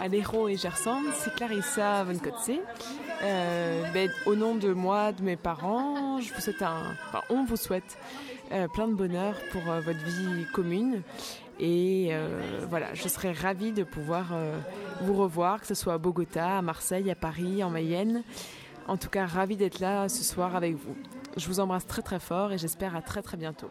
Aléro et Gerson, c'est Clarissa Von Kotze. Euh, ben, au nom de moi, de mes parents, je vous souhaite un, enfin, on vous souhaite euh, plein de bonheur pour euh, votre vie commune. Et euh, voilà, je serais ravie de pouvoir euh, vous revoir, que ce soit à Bogota, à Marseille, à Paris, en Mayenne. En tout cas, ravie d'être là ce soir avec vous. Je vous embrasse très très fort et j'espère à très très bientôt.